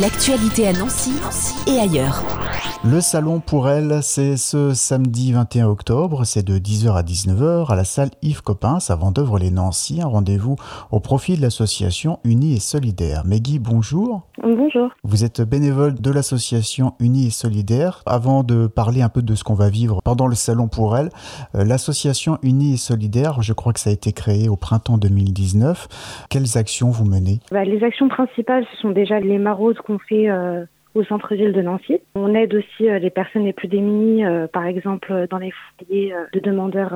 L'actualité à Nancy, et ailleurs. Le salon pour elle, c'est ce samedi 21 octobre, c'est de 10h à 19h à la salle Yves Coppens à Vendœuvre-les-Nancy, un rendez-vous au profit de l'association Unie et Solidaire. Meggy, bonjour. Bonjour. Vous êtes bénévole de l'association Unie et Solidaire. Avant de parler un peu de ce qu'on va vivre pendant le salon pour elle, euh, l'association Unie et Solidaire, je crois que ça a été créé au printemps 2019. Quelles actions vous menez? Bah, Les actions principales, ce sont déjà les maraudes qu'on fait euh, au centre-ville de Nancy. On aide aussi euh, les personnes les plus démunies, euh, par exemple dans les foyers euh, de demandeurs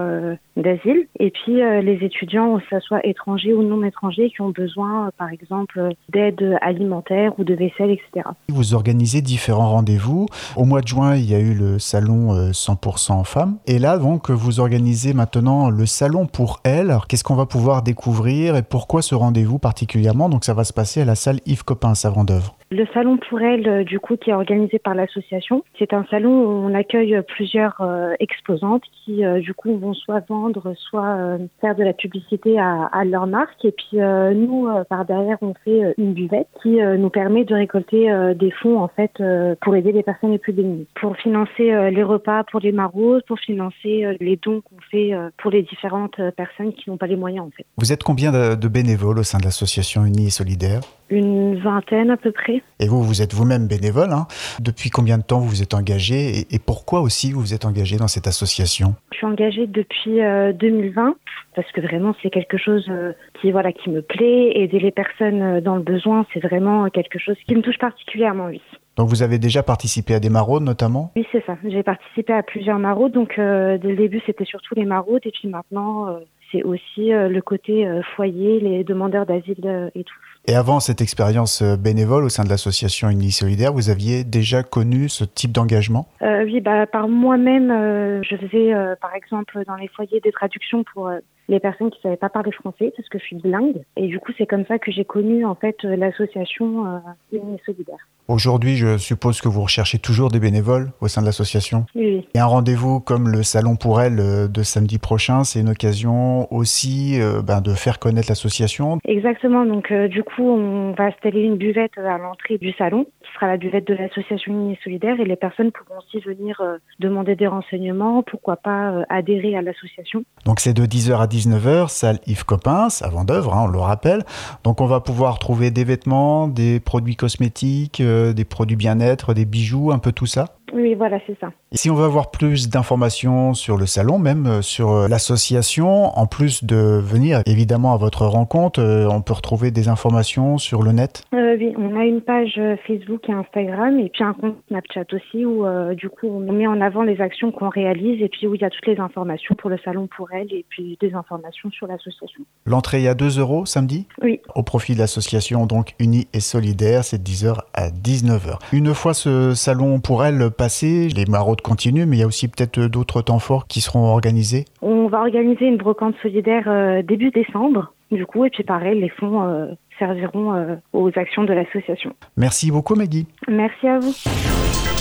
d'asile, et puis les étudiants, que ce soit étrangers ou non étrangers, qui ont besoin, par exemple, d'aide alimentaire ou de vaisselle, etc. Vous organisez différents rendez-vous. Au mois de juin, il y a eu le salon 100% femmes, et là, donc, vous organisez maintenant le salon pour elles. Qu'est-ce qu'on va pouvoir découvrir et pourquoi ce rendez-vous particulièrement? Donc, ça va se passer à la salle Yves Coppens à Vendœuvre. Le salon pour elles, euh, du coup, qui est organisé par l'association, c'est un salon où on accueille plusieurs euh, exposantes qui, euh, du coup, vont soit vendre, soit faire de la publicité à, à leur marque. Et puis, nous, par derrière, on fait une buvette qui nous permet de récolter des fonds, en fait, pour aider les personnes les plus démunies. Pour financer les repas pour les maraudes, pour financer les dons qu'on fait pour les différentes personnes qui n'ont pas les moyens, en fait. Vous êtes combien de bénévoles au sein de l'association Unie et Solidaire Une vingtaine à peu près. Et vous, vous êtes vous-même bénévole. Hein. Depuis combien de temps vous vous êtes engagé et, pourquoi aussi vous vous êtes engagé dans cette association? Je suis engagée depuis 2020 euh, parce que vraiment c'est quelque chose euh, qui voilà qui me plaît. Aider les personnes euh, dans le besoin, c'est vraiment quelque chose qui me touche particulièrement, oui. Donc vous avez déjà participé à des maraudes notamment? Oui, c'est ça. J'ai participé à plusieurs maraudes. Donc dès le début, c'était surtout les maraudes et puis maintenant, c'est aussi le côté foyer, les demandeurs d'asile et tout. Et avant cette expérience euh, bénévole au sein de l'association Unis Solidaire, vous aviez déjà connu ce type d'engagement? Euh, Oui, bah, par moi-même, euh, je faisais par exemple dans les foyers des traductions pour les personnes qui ne savaient pas parler français parce que je suis bilingue. Et du coup, c'est comme ça que j'ai connu en fait l'association Unis Solidaire. Aujourd'hui, je suppose que vous recherchez toujours des bénévoles au sein de l'association. Oui. Et un rendez-vous comme le Salon pour elle de samedi prochain, c'est une occasion aussi ben, de faire connaître l'association. Exactement. Donc, du coup, on va installer une buvette à l'entrée du salon, qui sera la buvette de l'association Unie Solidaire, et les personnes pourront aussi venir euh, demander des renseignements, pourquoi pas euh, adhérer à l'association. Donc c'est de 10h à 19h, salle Yves Coppens, avant d'œuvre, hein, on le rappelle. Donc on va pouvoir trouver des vêtements, des produits cosmétiques, euh, des produits bien-être, des bijoux, un peu tout ça oui, voilà, c'est ça. Et si on veut avoir plus d'informations sur le salon, même euh, sur euh, l'association, en plus de venir évidemment à votre rencontre, euh, on peut retrouver des informations sur le net? Oui, on a une page Facebook et Instagram et puis un compte Snapchat aussi où du coup on met en avant les actions qu'on réalise et puis où il y a toutes les informations pour le salon pour elle et puis des informations sur l'association. L'entrée est à 2 euros samedi? Oui. Au profit de l'association donc unie et solidaire, c'est 10h à 19h. Une fois ce salon pour elle passé, les maraudes continuent, mais il y a aussi peut-être d'autres temps forts qui seront organisés On va organiser une brocante solidaire euh, début décembre, du coup, et puis pareil, les fonds euh, serviront euh, aux actions de l'association. Merci beaucoup Maggie. Merci à vous.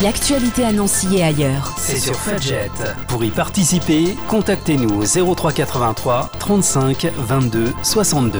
L'actualité à Nancy et ailleurs. C'est sur Fudget. Pour y participer, contactez-nous au 0383 35 22 62.